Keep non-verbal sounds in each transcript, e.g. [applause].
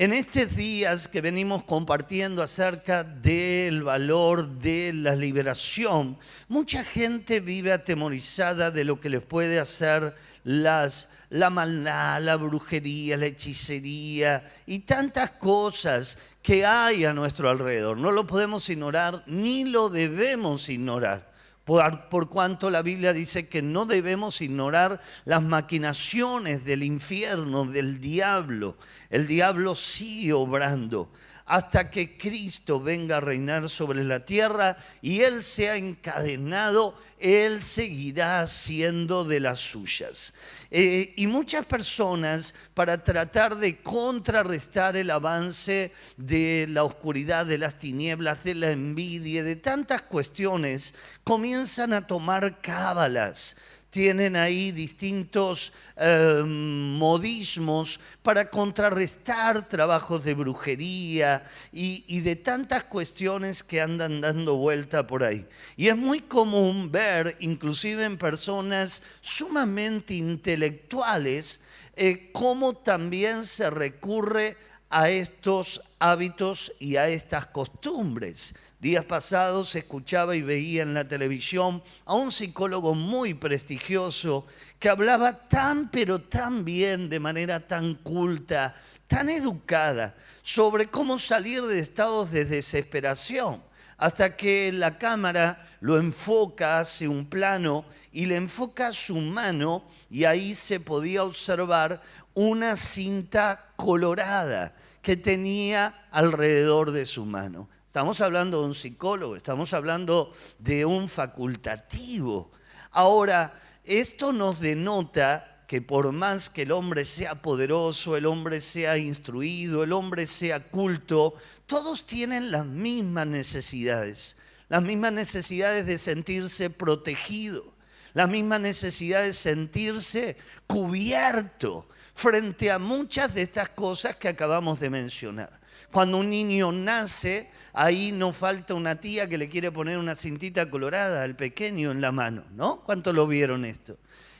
En estos días que venimos compartiendo acerca del valor de la liberación, mucha gente vive atemorizada de lo que les puede hacer las, la maldad, la brujería, la hechicería y tantas cosas que hay a nuestro alrededor. No lo podemos ignorar ni lo debemos ignorar por, cuanto la Biblia dice que no debemos ignorar las maquinaciones del infierno, del diablo. El diablo sigue obrando hasta que Cristo venga a reinar sobre la tierra y Él sea encadenado, Él seguirá siendo de las suyas. Eh, y muchas personas, para tratar de contrarrestar el avance de la oscuridad, de las tinieblas, de la envidia, de tantas cuestiones, comienzan a tomar cábalas tienen ahí distintos em, modismos para contrarrestar trabajos de brujería y, de tantas cuestiones que andan dando vuelta por ahí. Y es muy común ver, inclusive en personas sumamente intelectuales, eh, cómo también se recurre a estos hábitos y a estas costumbres. Días pasados escuchaba y veía en la televisión a un psicólogo muy prestigioso que hablaba tan pero tan bien, de manera tan culta, tan educada, sobre cómo salir de estados de desesperación, hasta que la cámara lo enfoca, hace un plano y le enfoca su mano y ahí se podía observar una cinta colorada que tenía alrededor de su mano. Estamos hablando de un psicólogo, estamos hablando de un facultativo. Ahora, esto nos denota que por más que el hombre sea poderoso, el hombre sea instruido, el hombre sea culto, todos tienen las mismas necesidades, las mismas necesidades de sentirse protegido, las mismas necesidades de sentirse cubierto frente a muchas de estas cosas que acabamos de mencionar. Cuando un niño nace, ahí no falta una tía que le quiere poner una cintita colorada al pequeño en la mano, ¿no? ¿Cuánto lo vieron esto?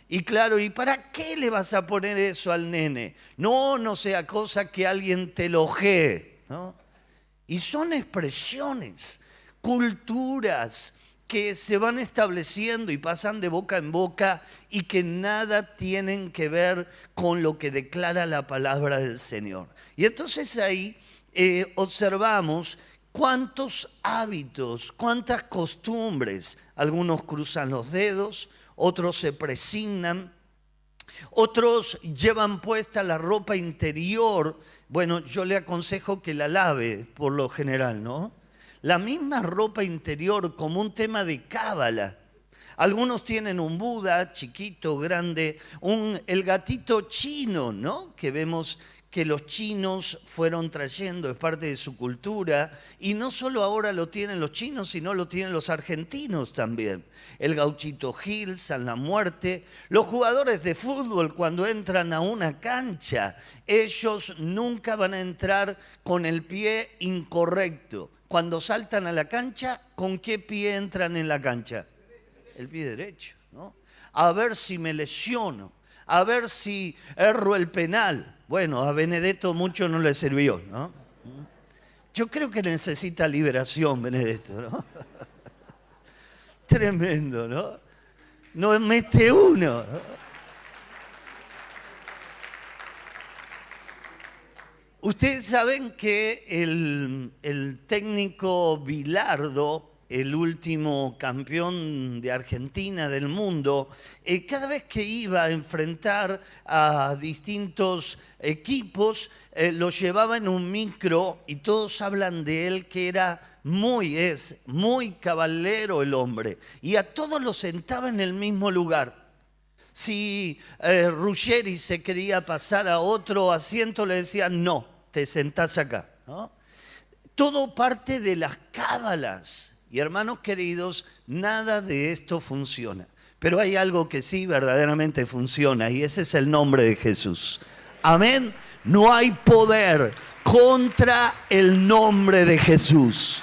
Y claro, ¿y para qué le vas a poner eso al nene? No, no sea cosa que alguien te ojee, ¿no? Y son expresiones, culturas que se van estableciendo y pasan de boca en boca y que nada tienen que ver con lo que declara la palabra del Señor. Y entonces ahí eh, observamos cuántos hábitos, cuántas costumbres. Algunos cruzan los dedos, otros se presignan, otros llevan puesta la ropa interior. Bueno, yo le aconsejo que la lave por lo general, ¿no? La misma ropa interior como un tema de cábala. Algunos tienen un Buda chiquito, grande, un, el gatito chino, ¿no? Que vemos que los chinos fueron trayendo, es parte de su cultura, y no solo ahora lo tienen los chinos, sino lo tienen los argentinos también. El gauchito Gil, San La Muerte, los jugadores de fútbol cuando entran a una cancha, ellos nunca van a entrar con el pie incorrecto. Cuando saltan a la cancha, ¿con qué pie entran en la cancha? El pie derecho, ¿no? A ver si me lesiono, a ver si erro el penal bueno, a Benedetto mucho no le sirvió, ¿no? Yo creo que necesita liberación, Benedetto, ¿no? [laughs] Tremendo, ¿no? No mete uno. Ustedes saben que el, el técnico Bilardo el último campeón de Argentina del mundo, eh, cada vez que iba a enfrentar a distintos equipos, eh, los llevaba en un micro y todos hablan de él que era muy, es muy caballero el hombre, y a todos los sentaba en el mismo lugar. Si eh, Ruggeri se quería pasar a otro asiento, le decían, no, te sentás acá. Todo parte de las cábalas y hermanos queridos, nada de esto funciona. Pero hay algo que sí verdaderamente funciona y ese es el nombre de Jesús. Amén. No hay poder contra el nombre de Jesús.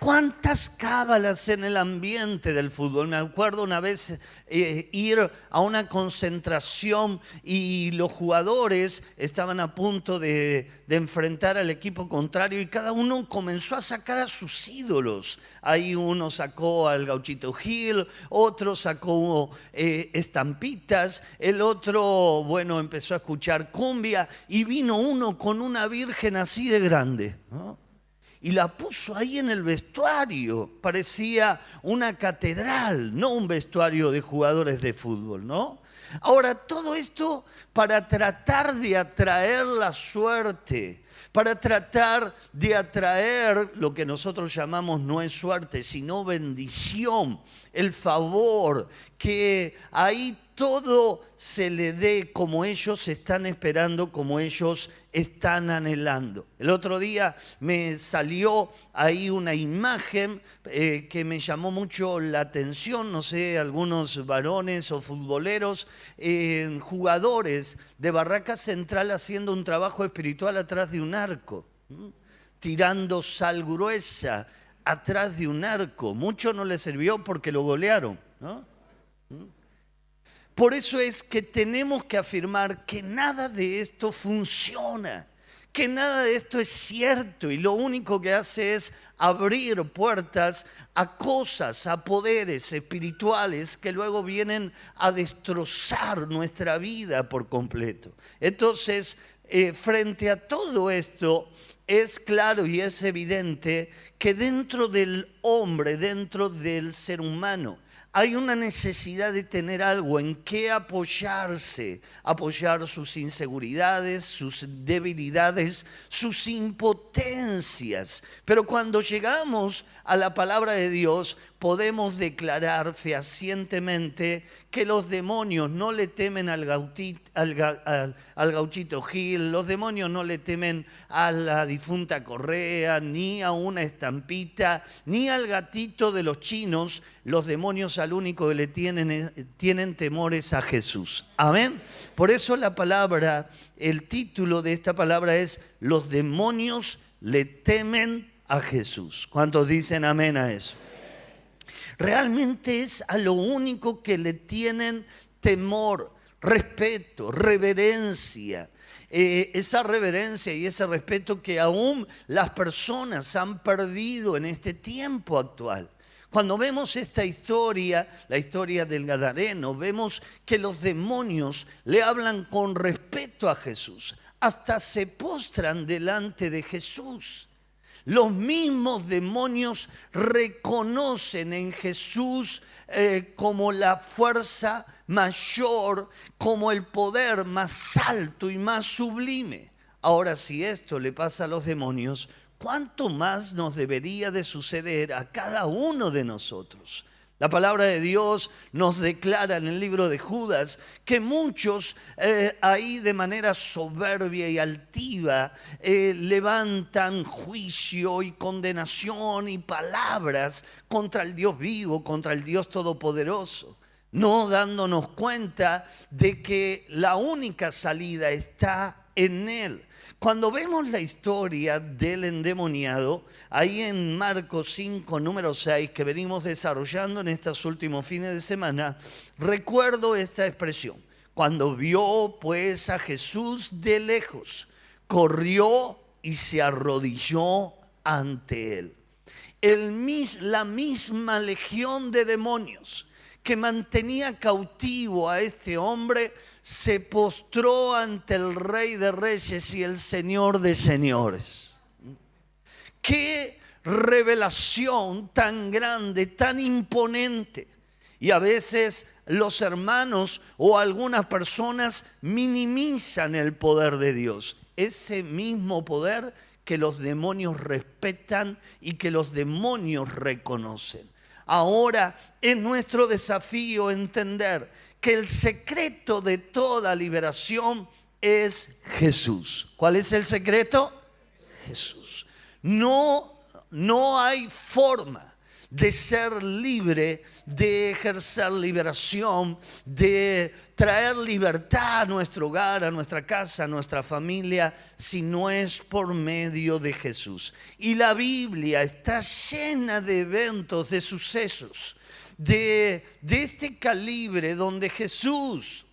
¿Cuántas cábalas en el ambiente del fútbol? Me acuerdo una vez eh, ir a una concentración y los jugadores estaban a punto de, enfrentar al equipo contrario y cada uno comenzó a sacar a sus ídolos. Ahí uno sacó al gauchito Gil, otro sacó eh, estampitas, el otro, bueno, empezó a escuchar cumbia y vino uno con una virgen así de grande. ¿no? Y la puso ahí en el vestuario. Parecía una catedral, no un vestuario de jugadores de fútbol, ¿no? Ahora, todo esto para tratar de atraer la suerte, para tratar de atraer lo que nosotros llamamos no es suerte, sino bendición, el favor, que ahí todo se le dé como ellos están esperando, como ellos están anhelando. El otro día me salió ahí una imagen eh, que me llamó mucho la atención, no sé, algunos varones o futboleros, eh, jugadores de Barraca Central haciendo un trabajo espiritual atrás de un arco, tirando sal gruesa atrás de un arco. Mucho no le sirvió porque lo golearon. ¿no? Por eso es que tenemos que afirmar que nada de esto funciona, que nada de esto es cierto y lo único que hace es abrir puertas a cosas, a poderes espirituales que luego vienen a destrozar nuestra vida por completo. Entonces, eh, frente a todo esto, es claro y es evidente que dentro del hombre, dentro del ser humano, hay una necesidad de tener algo en qué apoyarse, apoyar sus inseguridades, sus debilidades, sus impotencias. Pero cuando llegamos a la palabra de Dios, podemos declarar fehacientemente que los demonios no le temen al, gauchito Gil, los demonios no le temen a la difunta Correa, ni a una estampita, ni al gatito de los chinos. Los demonios al único que le tienen, tienen temores a Jesús. Amén. Por eso la palabra, el título de esta palabra es, los demonios le temen a Jesús. ¿Cuántos dicen amén a eso? Realmente es a lo único que le tienen temor, respeto, reverencia. Eh, esa reverencia y ese respeto que aún las personas han perdido en este tiempo actual. Cuando vemos esta historia, la historia del Gadareno, vemos que los demonios le hablan con respeto a Jesús, hasta se postran delante de Jesús. Los mismos demonios reconocen en Jesús eh, como la fuerza mayor, como el poder más alto y más sublime. Ahora, si esto le pasa a los demonios, ¿cuánto más nos debería de suceder a cada uno de nosotros? La palabra de Dios nos declara en el libro de Judas que muchos eh, ahí de manera soberbia y altiva eh, levantan juicio y condenación y palabras contra el Dios vivo, contra el Dios todopoderoso, no dándonos cuenta de que la única salida está en Él. Cuando vemos la historia del endemoniado, ahí en Marcos 5, número 6, que venimos desarrollando en estos últimos fines de semana, recuerdo esta expresión. Cuando vio pues a Jesús de lejos, corrió y se arrodilló ante él. La misma legión de demonios que mantenía cautivo a este hombre, se postró ante el Rey de Reyes y el Señor de Señores. Qué revelación tan grande, tan imponente. Y a veces los hermanos o algunas personas minimizan el poder de Dios. Ese mismo poder que los demonios respetan y que los demonios reconocen. Ahora es nuestro desafío entender que el secreto de toda liberación es Jesús. ¿Cuál es el secreto? Jesús. No, no hay forma de ser libre, de ejercer liberación, de traer libertad a nuestro hogar, a nuestra casa, a nuestra familia, si no es por medio de Jesús. Y la Biblia está llena de eventos, de sucesos, de, de este calibre donde Jesús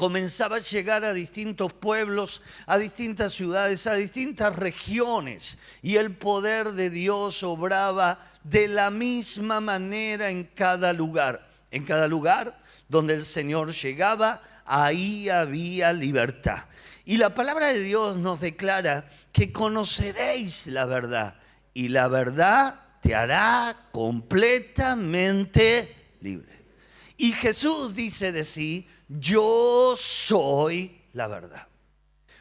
comenzaba a llegar a distintos pueblos, a distintas ciudades, a distintas regiones. Y el poder de Dios obraba de la misma manera en cada lugar. En cada lugar donde el Señor llegaba, ahí había libertad. Y la palabra de Dios nos declara que conoceréis la verdad y la verdad te hará completamente libre. Y Jesús dice de sí, yo soy la verdad.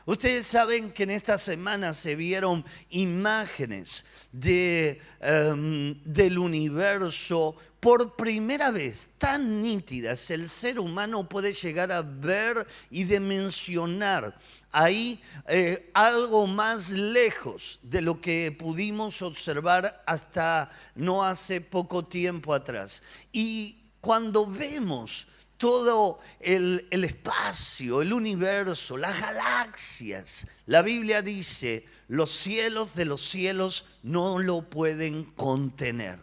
Ustedes saben que en esta semana se vieron imágenes de, em, del universo por primera vez tan nítidas. El ser humano puede llegar a ver y dimensionar ahí eh, algo más lejos de lo que pudimos observar hasta no hace poco tiempo atrás. Y cuando vemos todo el, espacio, el universo, las galaxias. La Biblia dice, los cielos de los cielos no lo pueden contener.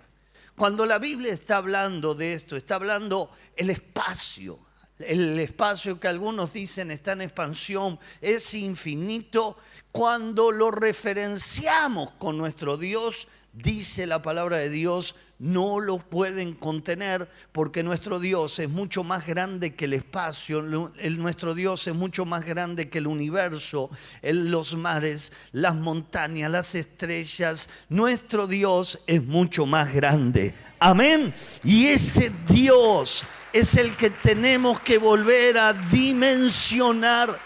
Cuando la Biblia está hablando de esto, está hablando el espacio. El espacio que algunos dicen está en expansión es infinito. Cuando lo referenciamos con nuestro Dios, dice la palabra de Dios, no lo pueden contener porque nuestro Dios es mucho más grande que el espacio, el, nuestro Dios es mucho más grande que el universo, los mares, las montañas, las estrellas. Nuestro Dios es mucho más grande. Amén. Y ese Dios es el que tenemos que volver a dimensionar.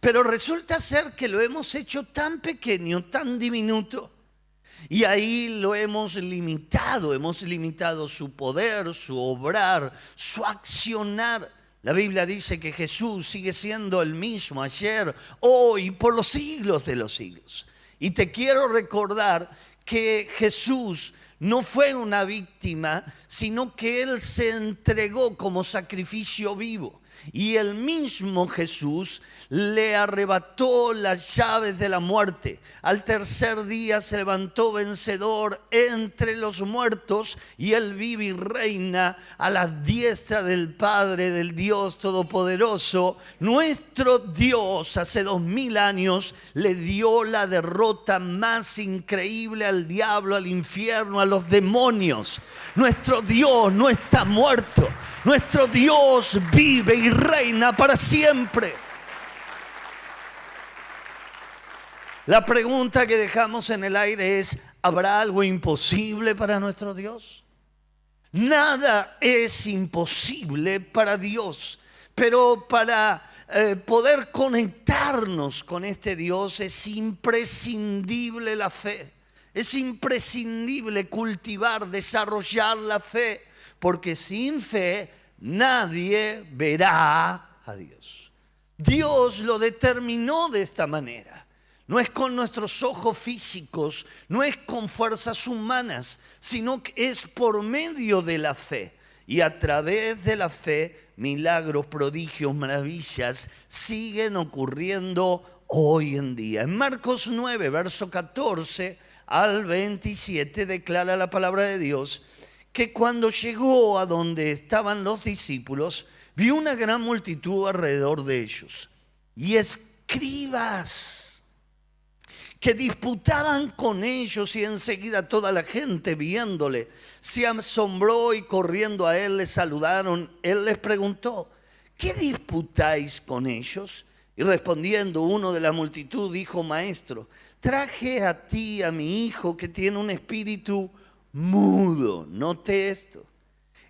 Pero resulta ser que lo hemos hecho tan pequeño, tan diminuto, y ahí lo hemos limitado, hemos limitado su poder, su obrar, su accionar. La Biblia dice que Jesús sigue siendo el mismo ayer, hoy, por los siglos de los siglos. Y te quiero recordar que Jesús no fue una víctima, sino que Él se entregó como sacrificio vivo. Y el mismo Jesús le arrebató las llaves de la muerte. Al tercer día se levantó vencedor entre los muertos y él vive y reina a la diestra del Padre, del Dios Todopoderoso. Nuestro Dios hace dos mil años le dio la derrota más increíble al diablo, al infierno, a los demonios. Nuestro Dios no está muerto. Nuestro Dios vive y reina para siempre. La pregunta que dejamos en el aire es, ¿habrá algo imposible para nuestro Dios? Nada es imposible para Dios, pero para eh, poder conectarnos con este Dios es imprescindible la fe. Es imprescindible cultivar, desarrollar la fe, porque sin fe nadie verá a Dios. Dios lo determinó de esta manera. No es con nuestros ojos físicos, no es con fuerzas humanas, sino que es por medio de la fe. Y a través de la fe, milagros, prodigios, maravillas siguen ocurriendo hoy en día. En Marcos 9, verso 14 al 27 declara la palabra de Dios que cuando llegó a donde estaban los discípulos, vio una gran multitud alrededor de ellos y escribas que disputaban con ellos y enseguida toda la gente viéndole se asombró y corriendo a él le saludaron. Él les preguntó, ¿qué disputáis con ellos? Y respondiendo uno de la multitud dijo, maestro, traje a ti a mi hijo que tiene un espíritu mudo, note esto,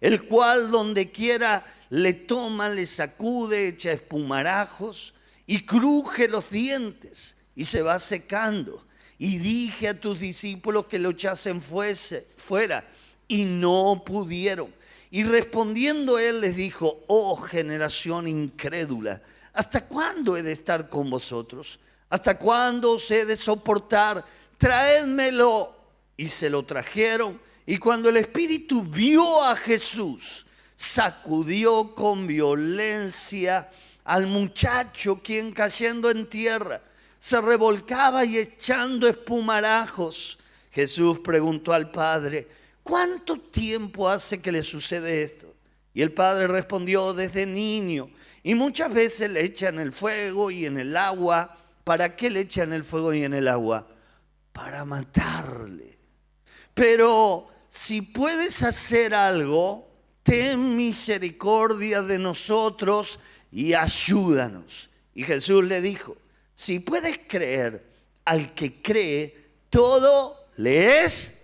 el cual donde quiera le toma, le sacude, echa espumarajos y cruje los dientes y se va secando. Y dije a tus discípulos que lo echasen fuese, fuera y no pudieron. Y respondiendo él les dijo, oh generación incrédula, ¿hasta cuándo he de estar con vosotros? ¿Hasta cuándo os he de soportar? Traédmelo y se lo trajeron. Y cuando el espíritu vio a Jesús, sacudió con violencia al muchacho, quien cayendo en tierra se revolcaba y echando espumarajos. Jesús preguntó al padre, ¿cuánto tiempo hace que le sucede esto? Y el padre respondió, desde niño. Y muchas veces le echan el fuego y en el agua. ¿Para qué le echan el fuego y en el agua? Para matarle. Pero si puedes hacer algo, ten misericordia de nosotros y ayúdanos. Y Jesús le dijo, si puedes creer al que cree, todo le es.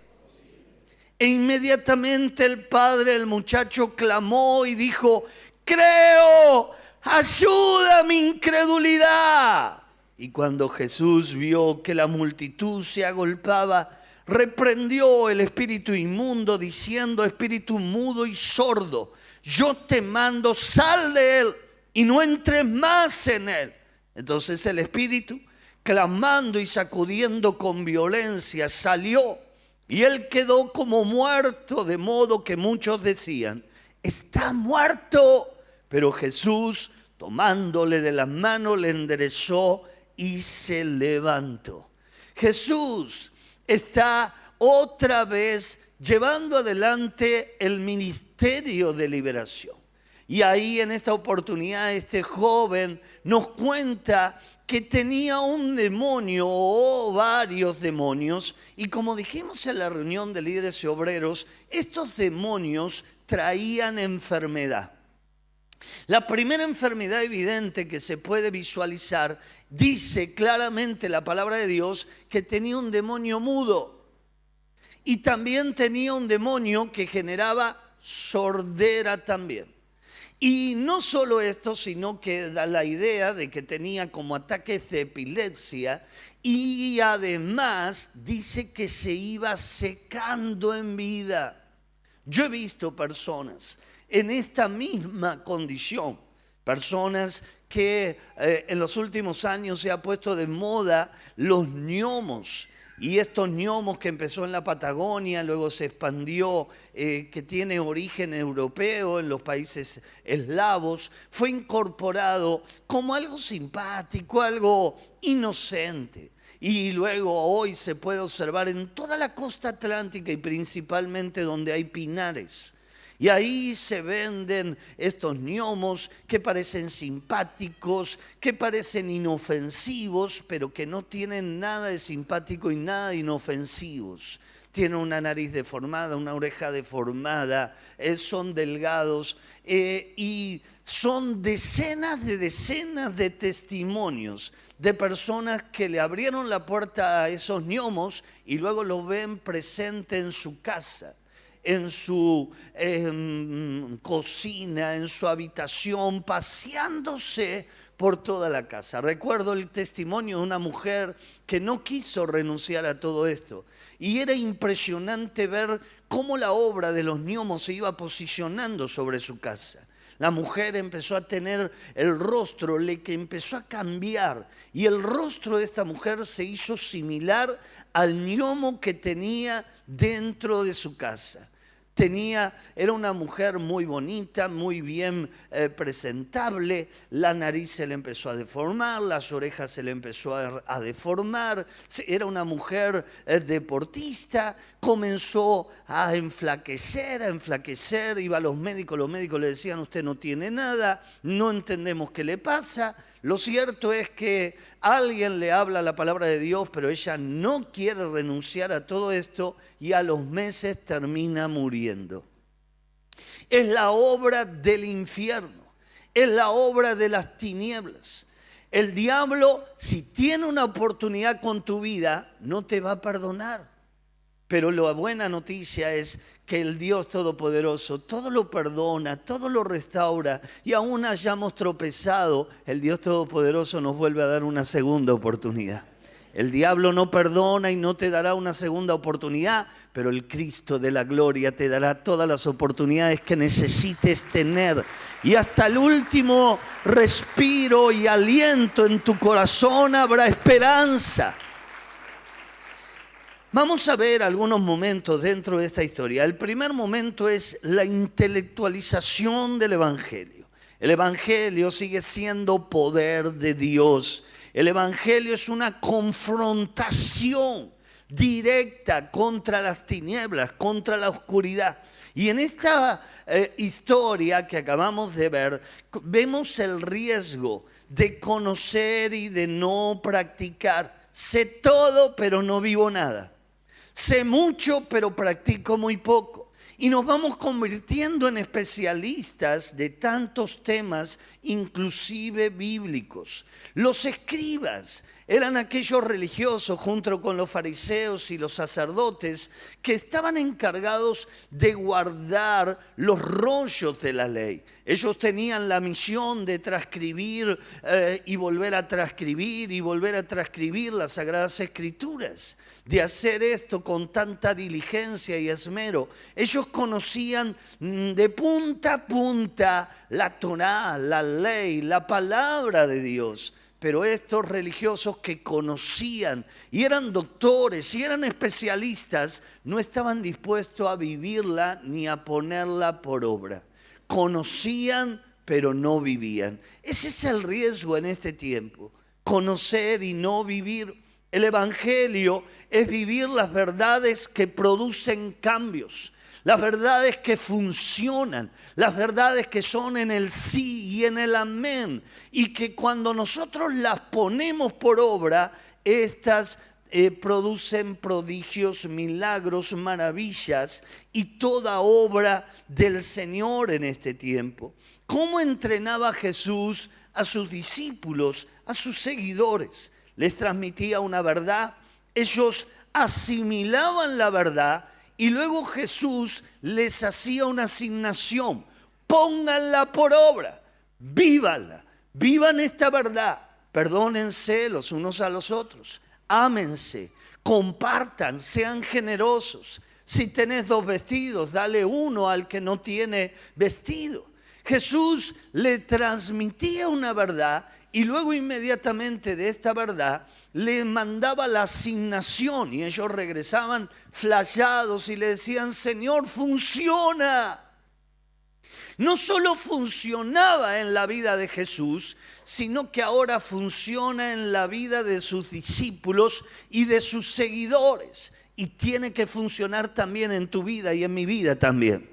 E inmediatamente el padre del muchacho clamó y dijo, creo, ayuda mi incredulidad. Y cuando Jesús vio que la multitud se agolpaba, reprendió el espíritu inmundo diciendo, espíritu mudo y sordo, yo te mando, sal de él y no entres más en él. Entonces el espíritu, clamando y sacudiendo con violencia, salió y él quedó como muerto, de modo que muchos decían, está muerto. Pero Jesús, tomándole de la mano, le enderezó y se levantó. Jesús está otra vez llevando adelante el ministerio de liberación. Y ahí en esta oportunidad este joven nos cuenta que tenía un demonio o varios demonios y como dijimos en la reunión de líderes y obreros, estos demonios traían enfermedad. La primera enfermedad evidente que se puede visualizar dice claramente la palabra de Dios que tenía un demonio mudo y también tenía un demonio que generaba sordera también. Y no solo esto, sino que da la idea de que tenía como ataques de epilepsia y además dice que se iba secando en vida. Yo he visto personas en esta misma condición, personas que eh, en los últimos años se ha puesto de moda los gnomos y estos gnomos que empezó en la Patagonia, luego se expandió, eh, que tiene origen europeo en los países eslavos, fue incorporado como algo simpático, algo inocente. Y luego hoy se puede observar en toda la costa atlántica y principalmente donde hay pinares y ahí se venden estos gnomos que parecen simpáticos, que parecen inofensivos, pero que no tienen nada de simpático y nada de inofensivos. Tienen una nariz deformada, una oreja deformada, eh, son delgados eh, y son decenas de decenas de testimonios de personas que le abrieron la puerta a esos gnomos y luego lo ven presente en su casa en su em, cocina, en su habitación, paseándose por toda la casa. Recuerdo el testimonio de una mujer que no quiso renunciar a todo esto. Y era impresionante ver cómo la obra de los gnomos se iba posicionando sobre su casa. La mujer empezó a tener el rostro, le que empezó a cambiar. Y el rostro de esta mujer se hizo similar al gnomo que tenía dentro de su casa. Tenía, era una mujer muy bonita, muy bien eh, presentable, la nariz se le empezó a deformar, las orejas se le empezó a, deformar, era una mujer eh, deportista, comenzó a enflaquecer, a enflaquecer, iba a los médicos, los médicos le decían, usted no tiene nada, no entendemos qué le pasa, lo cierto es que alguien le habla la palabra de Dios, pero ella no quiere renunciar a todo esto y a los meses termina muriendo. Es la obra del infierno, es la obra de las tinieblas. El diablo, si tiene una oportunidad con tu vida, no te va a perdonar. Pero la buena noticia es que el Dios Todopoderoso todo lo perdona, todo lo restaura y aún hayamos tropezado, el Dios Todopoderoso nos vuelve a dar una segunda oportunidad. El diablo no perdona y no te dará una segunda oportunidad, pero el Cristo de la gloria te dará todas las oportunidades que necesites tener. Y hasta el último respiro y aliento en tu corazón habrá esperanza. Vamos a ver algunos momentos dentro de esta historia. El primer momento es la intelectualización del Evangelio. El Evangelio sigue siendo poder de Dios. El Evangelio es una confrontación directa contra las tinieblas, contra la oscuridad. Y en esta eh, historia que acabamos de ver, vemos el riesgo de conocer y de no practicar. Sé todo, pero no vivo nada. Sé mucho, pero practico muy poco. Y nos vamos convirtiendo en especialistas de tantos temas, inclusive bíblicos. Los escribas eran aquellos religiosos junto con los fariseos y los sacerdotes que estaban encargados de guardar los rollos de la ley. Ellos tenían la misión de transcribir eh, y volver a transcribir y volver a transcribir las sagradas escrituras de hacer esto con tanta diligencia y esmero. Ellos conocían mm, de punta a punta la Torah, la ley, la palabra de Dios. Pero estos religiosos que conocían y eran doctores y eran especialistas, no estaban dispuestos a vivirla ni a ponerla por obra. Conocían, pero no vivían. Ese es el riesgo en este tiempo, conocer y no vivir. El Evangelio es vivir las verdades que producen cambios, las verdades que funcionan, las verdades que son en el sí y en el amén, y que cuando nosotros las ponemos por obra, estas eh, producen prodigios, milagros, maravillas y toda obra del Señor en este tiempo. ¿Cómo entrenaba Jesús a sus discípulos, a sus seguidores? les transmitía una verdad, ellos asimilaban la verdad y luego Jesús les hacía una asignación. Pónganla por obra, vívanla, vivan esta verdad, perdónense los unos a los otros, ámense, compartan, sean generosos. Si tenés dos vestidos, dale uno al que no tiene vestido. Jesús le transmitía una verdad y luego inmediatamente de esta verdad le mandaba la asignación y ellos regresaban flashados y le decían, Señor, funciona. No solo funcionaba en la vida de Jesús, sino que ahora funciona en la vida de sus discípulos y de sus seguidores. Y tiene que funcionar también en tu vida y en mi vida también.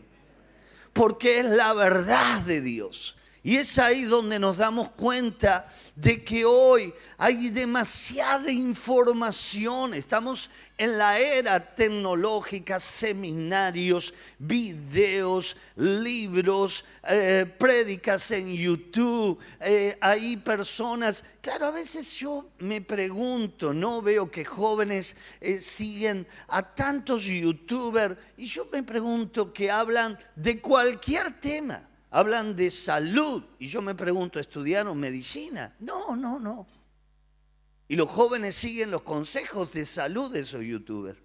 Porque es la verdad de Dios. Y es ahí donde nos damos cuenta de que hoy hay demasiada información. Estamos en la era tecnológica, seminarios, videos, libros, eh, prédicas en YouTube. Eh, hay personas, claro, a veces yo me pregunto, no veo que jóvenes eh, siguen a tantos youtubers y yo me pregunto que hablan de cualquier tema hablan de salud. Y yo me pregunto, ¿estudiaron medicina? No, no, no. Y los jóvenes siguen los consejos de salud de esos youtubers.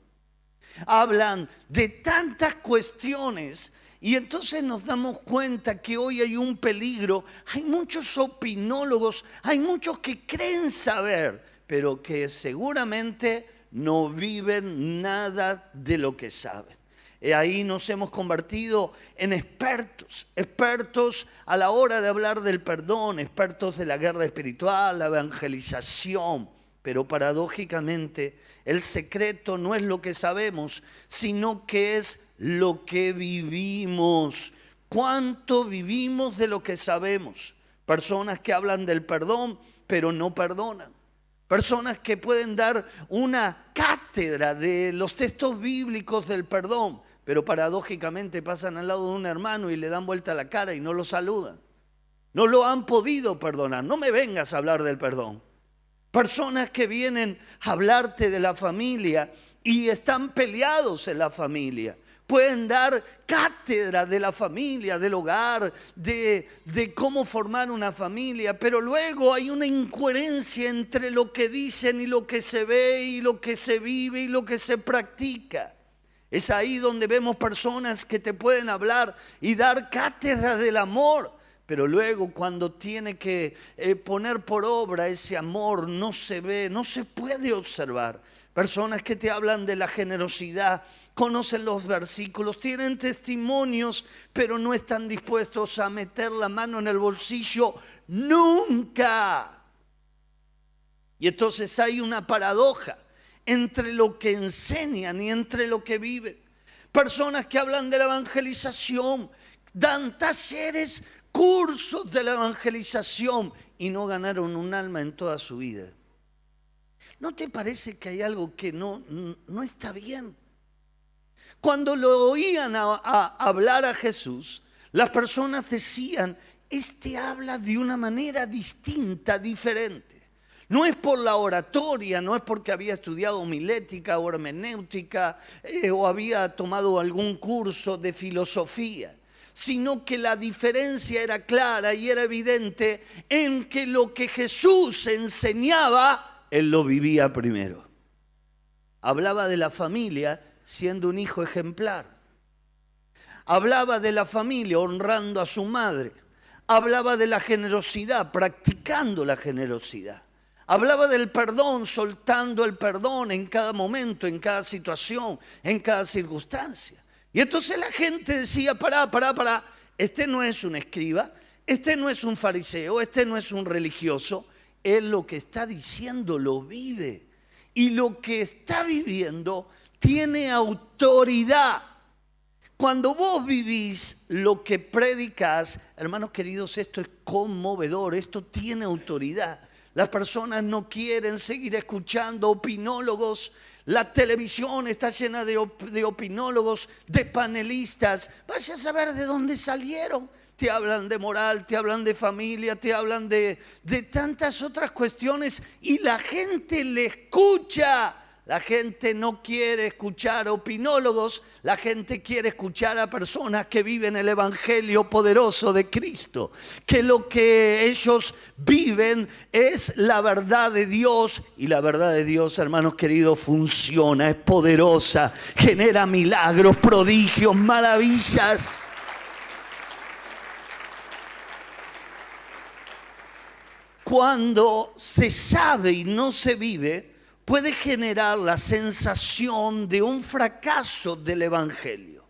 Hablan de tantas cuestiones y entonces nos damos cuenta que hoy hay un peligro. Hay muchos opinólogos, hay muchos que creen saber, pero que seguramente no viven nada de lo que saben. Y ahí nos hemos convertido en expertos, expertos a la hora de hablar del perdón, expertos de la guerra espiritual, la evangelización. Pero paradójicamente el secreto no es lo que sabemos, sino que es lo que vivimos. ¿Cuánto vivimos de lo que sabemos? Personas que hablan del perdón, pero no perdonan. Personas que pueden dar una cátedra de los textos bíblicos del perdón, pero paradójicamente pasan al lado de un hermano y le dan vuelta la cara y no lo saludan. No lo han podido perdonar. No me vengas a hablar del perdón. Personas que vienen a hablarte de la familia y están peleados en la familia. Pueden dar cátedra de la familia, del hogar, de, de cómo formar una familia, pero luego hay una incoherencia entre lo que dicen y lo que se ve y lo que se vive y lo que se practica. Es ahí donde vemos personas que te pueden hablar y dar cátedra del amor, pero luego cuando tiene que eh, poner por obra ese amor no se ve, no se puede observar. personas que te hablan de la generosidad, conocen los versículos, tienen testimonios, pero no están dispuestos a meter la mano en el bolsillo nunca. Y entonces hay una paradoja entre lo que enseñan y entre lo que viven. Personas que hablan de la evangelización, dan talleres, cursos de la evangelización y no ganaron un alma en toda su vida. ¿No te parece que hay algo que no, no está bien? Cuando lo oían a, hablar a Jesús, las personas decían, este habla de una manera distinta, diferente. No es por la oratoria, no es porque había estudiado homilética o hermenéutica eh, o había tomado algún curso de filosofía, sino que la diferencia era clara y era evidente en que lo que Jesús enseñaba, él lo vivía primero. Hablaba de la familia siendo un hijo ejemplar. Hablaba de la familia honrando a su madre. Hablaba de la generosidad, practicando la generosidad. Hablaba del perdón, soltando el perdón en cada momento, en cada situación, en cada circunstancia. Y entonces la gente decía, pará, pará, pará, este no es un escriba, este no es un fariseo, este no es un religioso, él lo que está diciendo lo vive. Y lo que está viviendo tiene autoridad. Cuando vos vivís lo que predicas, hermanos queridos, esto es conmovedor, esto tiene autoridad. Las personas no quieren seguir escuchando opinólogos. La televisión está llena de, opinólogos, de panelistas. Vaya a saber de dónde salieron. Te hablan de moral, te hablan de familia, te hablan de, de tantas otras cuestiones y la gente le escucha. La gente no quiere escuchar opinólogos, la gente quiere escuchar a personas que viven el Evangelio poderoso de Cristo, que lo que ellos viven es la verdad de Dios y la verdad de Dios, hermanos queridos, funciona, es poderosa, genera milagros, prodigios, maravillas. Cuando se sabe y no se vive, puede generar la sensación de un fracaso del Evangelio.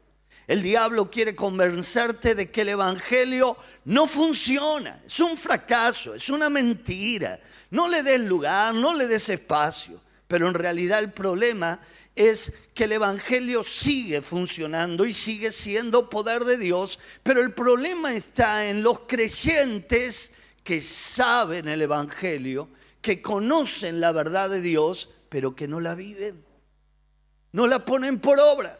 El diablo quiere convencerte de que el Evangelio no funciona, es un fracaso, es una mentira. No le des lugar, no le des espacio. Pero en realidad el problema es que el Evangelio sigue funcionando y sigue siendo poder de Dios, pero el problema está en los creyentes que saben el Evangelio que conocen la verdad de Dios, pero que no la viven. No la ponen por obra.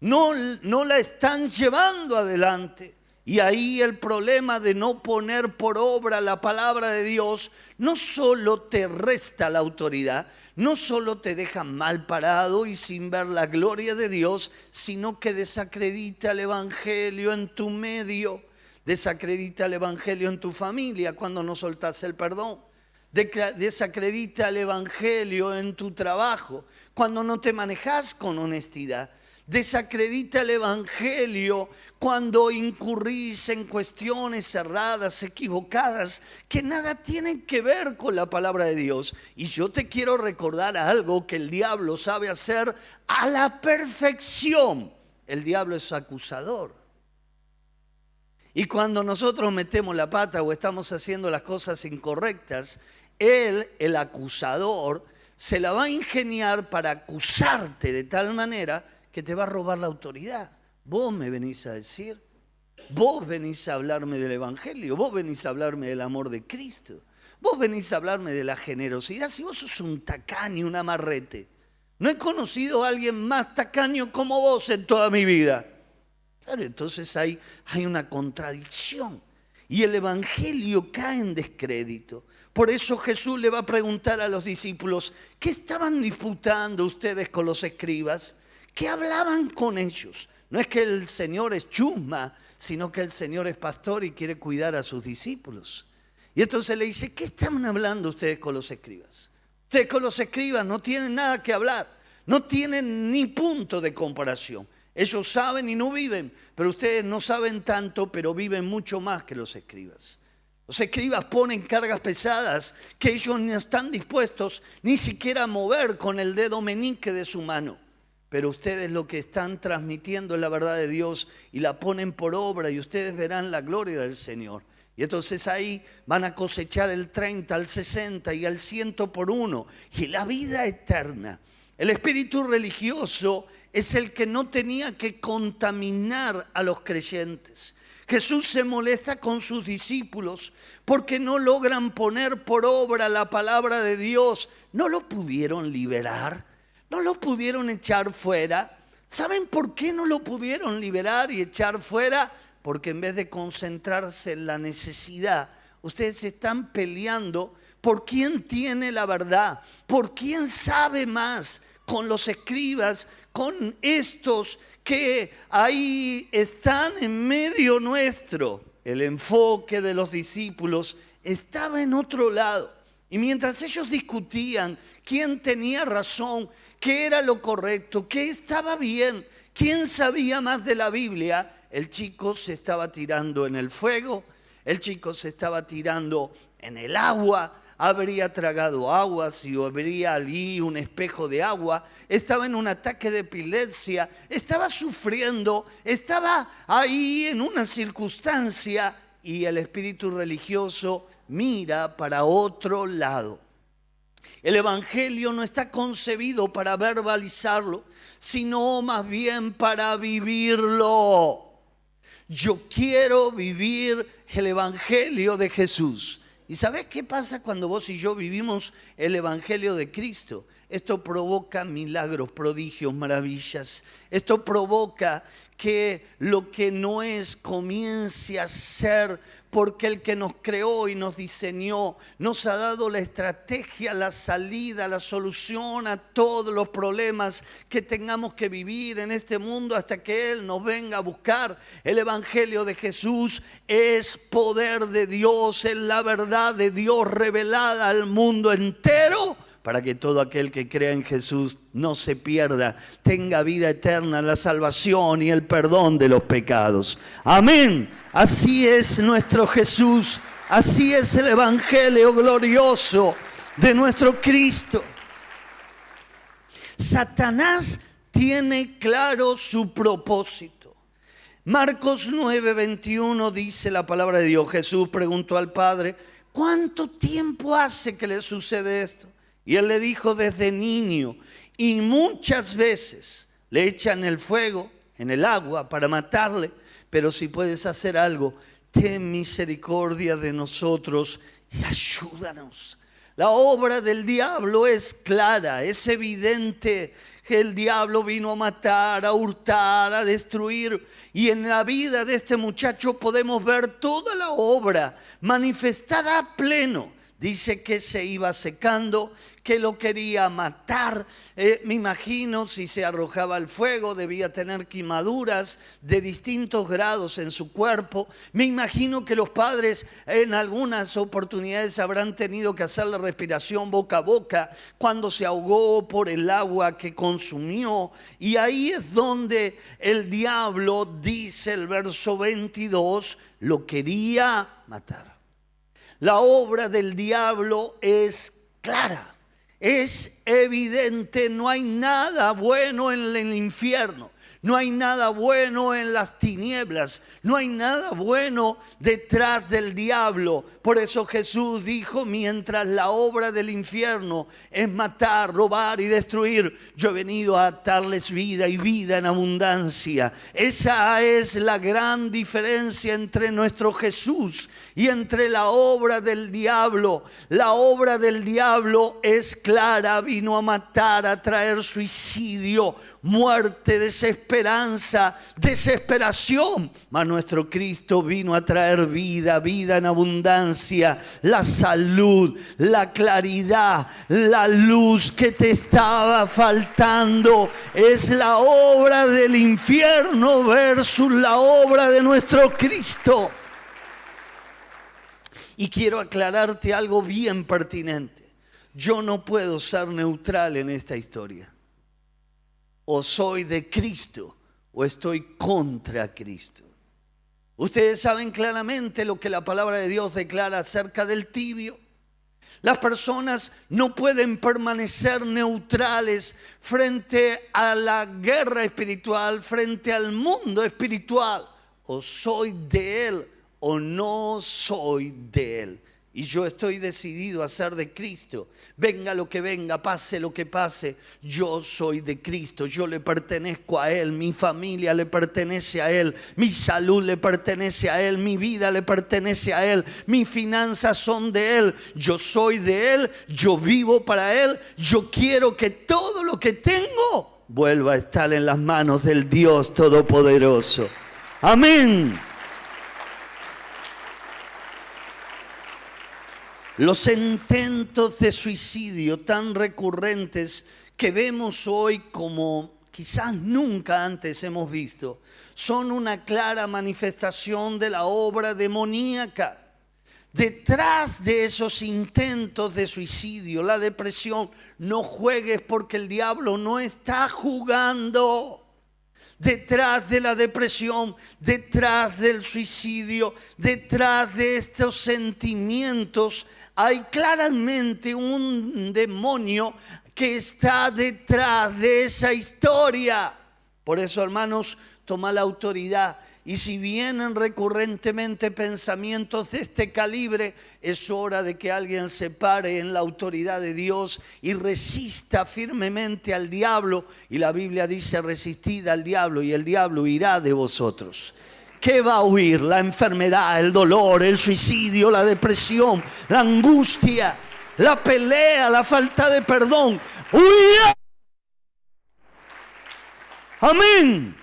No, no la están llevando adelante. Y ahí el problema de no poner por obra la palabra de Dios no solo te resta la autoridad, no solo te deja mal parado y sin ver la gloria de Dios, sino que desacredita el Evangelio en tu medio, desacredita el Evangelio en tu familia cuando no soltas el perdón desacredita el Evangelio en tu trabajo, cuando no te manejas con honestidad. Desacredita el Evangelio cuando incurrís en cuestiones cerradas, equivocadas, que nada tienen que ver con la palabra de Dios. Y yo te quiero recordar algo que el diablo sabe hacer a la perfección. El diablo es acusador. Y cuando nosotros metemos la pata o estamos haciendo las cosas incorrectas, él, el acusador, se la va a ingeniar para acusarte de tal manera que te va a robar la autoridad. Vos me venís a decir, vos venís a hablarme del Evangelio, vos venís a hablarme del amor de Cristo, vos venís a hablarme de la generosidad, si vos sos un tacaño, un amarrete. No he conocido a alguien más tacaño como vos en toda mi vida. Claro, entonces hay, hay una contradicción y el Evangelio cae en descrédito. Por eso Jesús le va a preguntar a los discípulos, ¿qué estaban disputando ustedes con los escribas? ¿Qué hablaban con ellos? No es que el Señor es chusma, sino que el Señor es pastor y quiere cuidar a sus discípulos. Y entonces le dice, ¿qué estaban hablando ustedes con los escribas? Ustedes con los escribas no tienen nada que hablar, no tienen ni punto de comparación. Ellos saben y no viven, pero ustedes no saben tanto, pero viven mucho más que los escribas. Los escribas ponen cargas pesadas que ellos no están dispuestos ni siquiera a mover con el dedo menique de su mano. Pero ustedes lo que están transmitiendo es la verdad de Dios y la ponen por obra y ustedes verán la gloria del Señor. Y entonces ahí van a cosechar el 30, al 60 y al 100 por uno. Y la vida eterna. El espíritu religioso es el que no tenía que contaminar a los creyentes. Jesús se molesta con sus discípulos porque no logran poner por obra la palabra de Dios. No lo pudieron liberar, no lo pudieron echar fuera. ¿Saben por qué no lo pudieron liberar y echar fuera? Porque en vez de concentrarse en la necesidad, ustedes están peleando por quién tiene la verdad, por quién sabe más con los escribas, con estos que ahí están en medio nuestro. El enfoque de los discípulos estaba en otro lado. Y mientras ellos discutían quién tenía razón, qué era lo correcto, qué estaba bien, quién sabía más de la Biblia, el chico se estaba tirando en el fuego, el chico se estaba tirando en el agua, habría tragado agua, si habría allí un espejo de agua, estaba en un ataque de epilepsia, estaba sufriendo, estaba ahí en una circunstancia y el espíritu religioso mira para otro lado. El Evangelio no está concebido para verbalizarlo, sino más bien para vivirlo. Yo quiero vivir el Evangelio de Jesús. ¿Y sabes qué pasa cuando vos y yo vivimos el Evangelio de Cristo? Esto provoca milagros, prodigios, maravillas. Esto provoca que lo que no es comience a ser porque el que nos creó y nos diseñó nos ha dado la estrategia, la salida, la solución a todos los problemas que tengamos que vivir en este mundo hasta que Él nos venga a buscar. El Evangelio de Jesús es poder de Dios, es la verdad de Dios revelada al mundo entero para que todo aquel que crea en Jesús no se pierda, tenga vida eterna, la salvación y el perdón de los pecados. Amén. Así es nuestro Jesús, así es el Evangelio glorioso de nuestro Cristo. Satanás tiene claro su propósito. Marcos 9:21 dice la palabra de Dios. Jesús preguntó al Padre, ¿cuánto tiempo hace que le sucede esto? Y él le dijo desde niño, y muchas veces le echan el fuego, en el agua, para matarle, pero si puedes hacer algo, ten misericordia de nosotros y ayúdanos. La obra del diablo es clara, es evidente que el diablo vino a matar, a hurtar, a destruir. Y en la vida de este muchacho podemos ver toda la obra manifestada a pleno Dice que se iba secando, que lo quería matar. Eh, me imagino si se arrojaba al fuego debía tener quemaduras de distintos grados en su cuerpo. Me imagino que los padres en algunas oportunidades habrán tenido que hacer la respiración boca a boca cuando se ahogó por el agua que consumió. Y ahí es donde el diablo, dice el verso 22, lo quería matar. La obra del diablo es clara, es evidente, no hay nada bueno en el infierno. No hay nada bueno en las tinieblas, no hay nada bueno detrás del diablo. Por eso Jesús dijo, mientras la obra del infierno es matar, robar y destruir, yo he venido a darles vida y vida en abundancia. Esa es la gran diferencia entre nuestro Jesús y entre la obra del diablo. La obra del diablo es clara, vino a matar, a traer suicidio muerte, desesperanza, desesperación. Mas nuestro Cristo vino a traer vida, vida en abundancia, la salud, la claridad, la luz que te estaba faltando. Es la obra del infierno versus la obra de nuestro Cristo. Y quiero aclararte algo bien pertinente. Yo no puedo ser neutral en esta historia o soy de Cristo o estoy contra Cristo. Ustedes saben claramente lo que la palabra de Dios declara acerca del tibio. Las personas no pueden permanecer neutrales frente a la guerra espiritual, frente al mundo espiritual. O soy de Él o no soy de Él. Y yo estoy decidido a ser de Cristo. Venga lo que venga, pase lo que pase, yo soy de Cristo, yo le pertenezco a Él, mi familia le pertenece a Él, mi salud le pertenece a Él, mi vida le pertenece a Él, mis finanzas son de Él, yo soy de Él, yo vivo para Él, yo quiero que todo lo que tengo vuelva a estar en las manos del Dios Todopoderoso. Amén. Los intentos de suicidio tan recurrentes que vemos hoy como quizás nunca antes hemos visto, son una clara manifestación de la obra demoníaca. Detrás de esos intentos de suicidio, la depresión, no juegues porque el diablo no está jugando detrás de la depresión, detrás del suicidio, detrás de estos sentimientos, hay claramente un demonio que está detrás de esa historia. Por eso, hermanos, toma la autoridad. Y si vienen recurrentemente pensamientos de este calibre, es hora de que alguien se pare en la autoridad de Dios y resista firmemente al diablo. Y la Biblia dice, resistid al diablo y el diablo irá de vosotros. ¿Qué va a huir? La enfermedad, el dolor, el suicidio, la depresión, la angustia, la pelea, la falta de perdón. ¡Huye! Amén.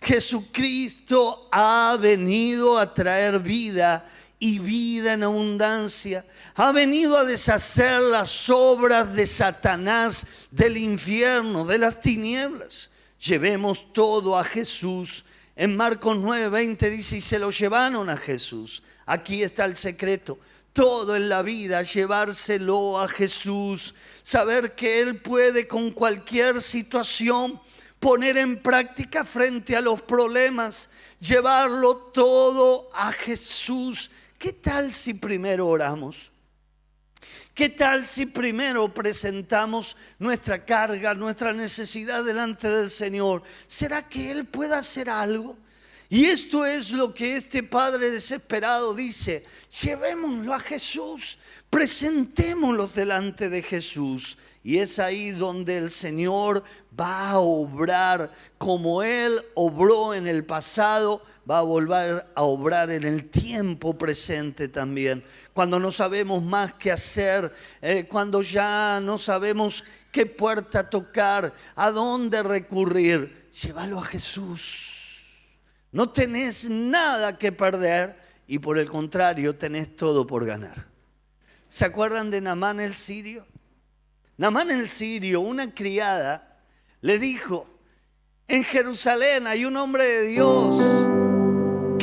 Jesucristo ha venido a traer vida y vida en abundancia. Ha venido a deshacer las obras de Satanás, del infierno, de las tinieblas. Llevemos todo a Jesús en Marcos 9:20 dice, y se lo llevaron a Jesús. Aquí está el secreto. Todo en la vida, llevárselo a Jesús, saber que Él puede con cualquier situación poner en práctica frente a los problemas, llevarlo todo a Jesús. ¿Qué tal si primero oramos? ¿Qué tal si primero presentamos nuestra carga, nuestra necesidad delante del Señor? ¿Será que Él pueda hacer algo? Y esto es lo que este Padre desesperado dice, llevémoslo a Jesús, presentémoslo delante de Jesús. Y es ahí donde el Señor va a obrar como Él obró en el pasado, va a volver a obrar en el tiempo presente también cuando no sabemos más qué hacer, eh, cuando ya no sabemos qué puerta tocar, a dónde recurrir, llévalo a Jesús. No tenés nada que perder y por el contrario tenés todo por ganar. ¿Se acuerdan de Namán el sirio? Namán el sirio, una criada, le dijo, en Jerusalén hay un hombre de Dios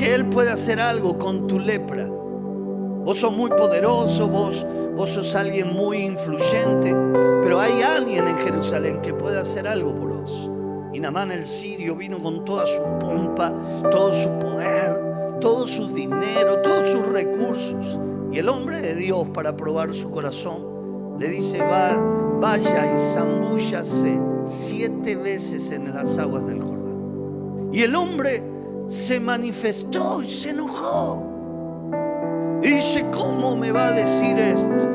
él puede hacer algo con tu lepra. Vos sos muy poderoso, vos, vos sos alguien muy influyente, pero hay alguien en Jerusalén que puede hacer algo por vos. Y Namán el sirio vino con toda su pompa, todo su poder, todo su dinero, todos sus recursos. Y el hombre de Dios, para probar su corazón, le dice, va, vaya y zambúllase siete veces en las aguas del Jordán. Y el hombre se manifestó y se enojó. Y dice, ¿cómo me va a decir esto?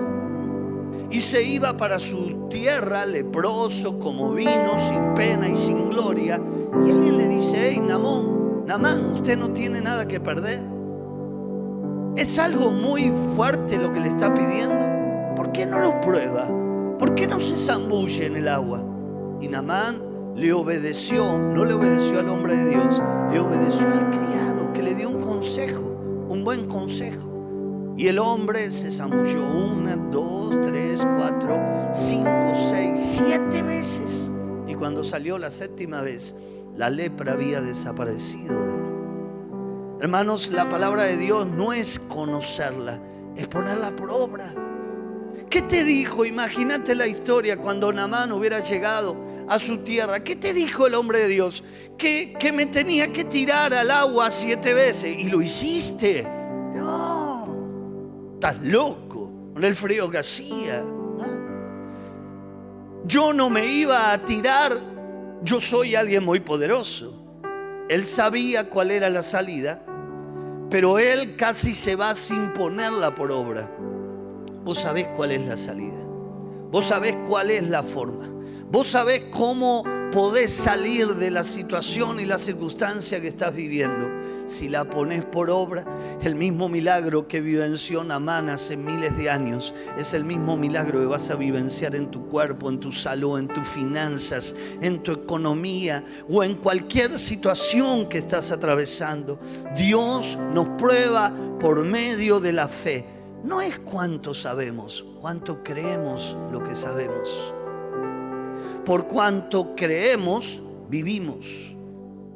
Y se iba para su tierra leproso, como vino, sin pena y sin gloria. Y alguien le dice, hey, Namón, Namán, usted no tiene nada que perder. Es algo muy fuerte lo que le está pidiendo. ¿Por qué no lo prueba? ¿Por qué no se zambulle en el agua? Y Namán le obedeció, no le obedeció al hombre de Dios, le obedeció al criado que le dio un consejo, un buen consejo. Y el hombre se zambulló una, dos, tres, cuatro, cinco, seis, siete veces. Y cuando salió la séptima vez, la lepra había desaparecido de él. Hermanos, la palabra de Dios no es conocerla, es ponerla por obra. ¿Qué te dijo? Imagínate la historia cuando Namán hubiera llegado a su tierra. ¿Qué te dijo el hombre de Dios? Que, que me tenía que tirar al agua siete veces. Y lo hiciste. No, estás loco con el frío que hacía. Yo no me iba a tirar. Yo soy alguien muy poderoso. Él sabía cuál era la salida, pero él casi se va sin ponerla por obra. Vos sabés cuál es la salida. Vos sabés cuál es la forma. Vos sabés cómo podés salir de la situación y la circunstancia que estás viviendo. Si la pones por obra, el mismo milagro que vivenció Namán hace miles de años es el mismo milagro que vas a vivenciar en tu cuerpo, en tu salud, en tus finanzas, en tu economía o en cualquier situación que estás atravesando. Dios nos prueba por medio de la fe. No es cuánto sabemos, cuánto creemos lo que sabemos. Por cuanto creemos, vivimos.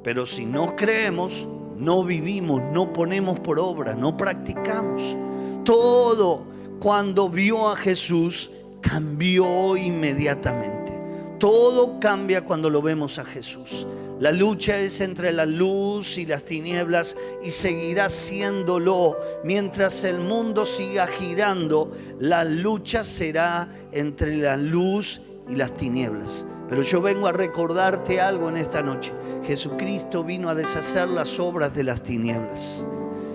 Pero si no creemos, no vivimos, no ponemos por obra, no practicamos. Todo cuando vio a Jesús cambió inmediatamente. Todo cambia cuando lo vemos a Jesús. La lucha es entre la luz y las tinieblas y seguirá siéndolo. Mientras el mundo siga girando, la lucha será entre la luz y las tinieblas. Pero yo vengo a recordarte algo en esta noche. Jesucristo vino a deshacer las obras de las tinieblas.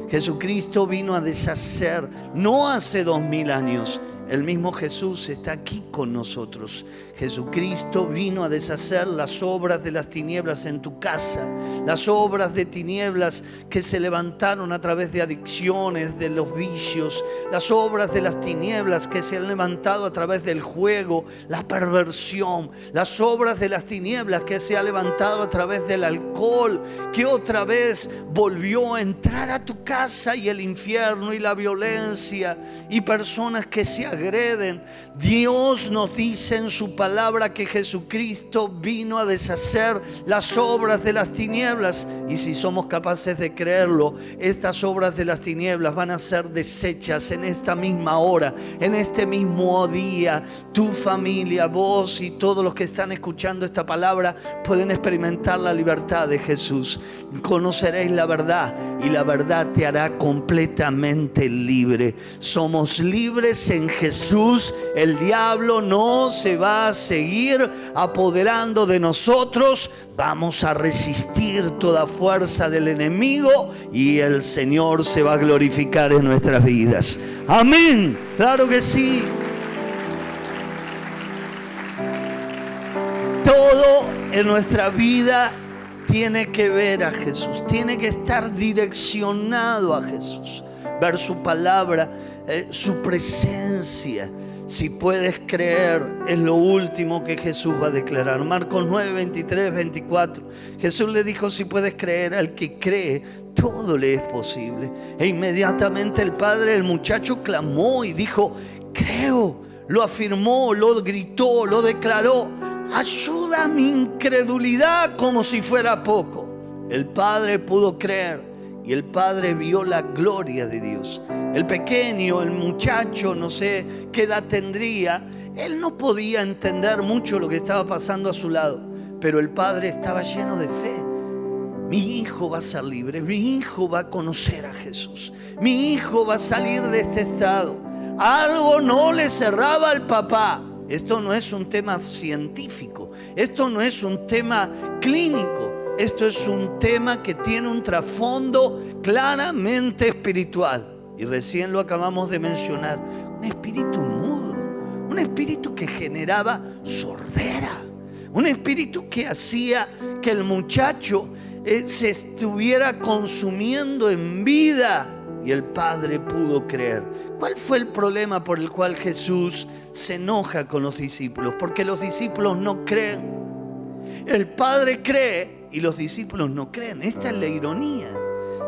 Jesucristo vino a deshacer, no hace dos mil años, el mismo Jesús está aquí con nosotros. Jesucristo vino a deshacer las obras de las tinieblas en tu casa, las obras de tinieblas que se levantaron a través de adicciones, de los vicios, las obras de las tinieblas que se han levantado a través del juego, la perversión, las obras de las tinieblas que se han levantado a través del alcohol, que otra vez volvió a entrar a tu casa y el infierno y la violencia y personas que se agreden. Dios nos dice en su palabra que Jesucristo vino a deshacer las obras de las tinieblas. Y si somos capaces de creerlo, estas obras de las tinieblas van a ser desechas en esta misma hora, en este mismo día. Tu familia, vos y todos los que están escuchando esta palabra pueden experimentar la libertad de Jesús. Conoceréis la verdad y la verdad te hará completamente libre. Somos libres en Jesús Jesús, el diablo no se va a seguir apoderando de nosotros. Vamos a resistir toda fuerza del enemigo y el Señor se va a glorificar en nuestras vidas. Amén. Claro que sí. Todo en nuestra vida tiene que ver a Jesús, tiene que estar direccionado a Jesús, ver su palabra eh, su presencia. Si puedes creer, es lo último que Jesús va a declarar. Marcos 9, 23, 24. Jesús le dijo, si puedes creer, al que cree, todo le es posible. E inmediatamente el padre del muchacho clamó y dijo, creo, lo afirmó, lo gritó, lo declaró. Ayuda a mi incredulidad como si fuera poco. El padre pudo creer y el padre vio la gloria de Dios. El pequeño, el muchacho, no sé qué edad tendría, él no podía entender mucho lo que estaba pasando a su lado, pero el padre estaba lleno de fe. Mi hijo va a ser libre, mi hijo va a conocer a Jesús, mi hijo va a salir de este estado. Algo no le cerraba al papá. Esto no es un tema científico, esto no es un tema clínico, esto es un tema que tiene un trasfondo claramente espiritual. Y recién lo acabamos de mencionar. Un espíritu mudo. Un espíritu que generaba sordera. Un espíritu que hacía que el muchacho eh, se estuviera consumiendo en vida. Y el padre pudo creer. ¿Cuál fue el problema por el cual Jesús se enoja con los discípulos? Porque los discípulos no creen. El padre cree y los discípulos no creen. Esta es la ironía.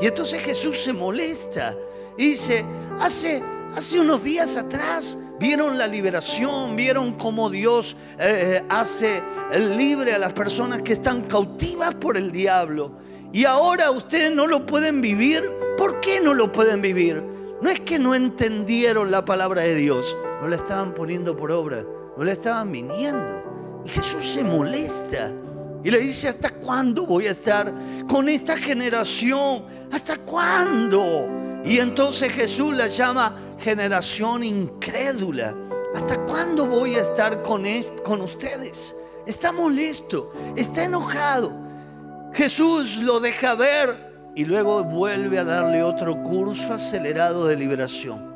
Y entonces Jesús se molesta y dice, hace, hace unos días atrás vieron la liberación, vieron cómo Dios eh, hace libre a las personas que están cautivas por el diablo. Y ahora ustedes no lo pueden vivir. ¿Por qué no lo pueden vivir? No es que no entendieron la palabra de Dios, no la estaban poniendo por obra, no la estaban viniendo. Y Jesús se molesta y le dice, ¿hasta cuándo voy a estar con esta generación? ¿Hasta cuándo? Y entonces Jesús la llama generación incrédula. ¿Hasta cuándo voy a estar con, con ustedes? Está molesto, está enojado. Jesús lo deja ver y luego vuelve a darle otro curso acelerado de liberación.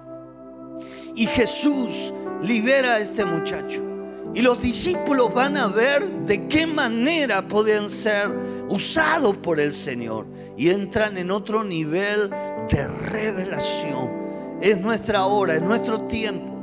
Y Jesús libera a este muchacho. Y los discípulos van a ver de qué manera pueden ser usados por el Señor. Y entran en otro nivel de revelación. Es nuestra hora, es nuestro tiempo.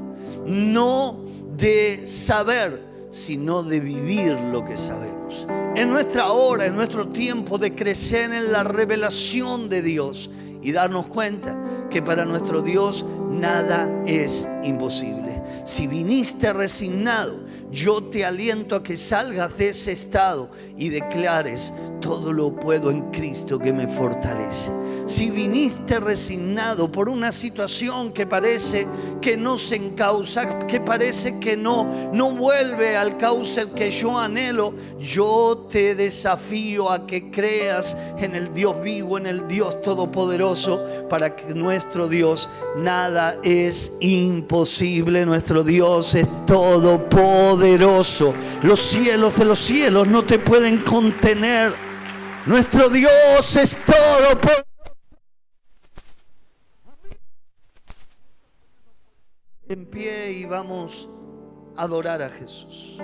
No de saber, sino de vivir lo que sabemos. Es nuestra hora, es nuestro tiempo de crecer en la revelación de Dios y darnos cuenta que para nuestro Dios nada es imposible. Si viniste resignado, yo te aliento a que salgas de ese estado y declares, todo lo puedo en Cristo que me fortalece. Si viniste resignado por una situación que parece que no se encausa, que parece que no, no vuelve al cauce que yo anhelo, yo te desafío a que creas en el Dios vivo, en el Dios todopoderoso, para que nuestro Dios nada es imposible. Nuestro Dios es todopoderoso. Los cielos de los cielos no te pueden contener. Nuestro Dios es todopoderoso. En pie y vamos a adorar a Jesús.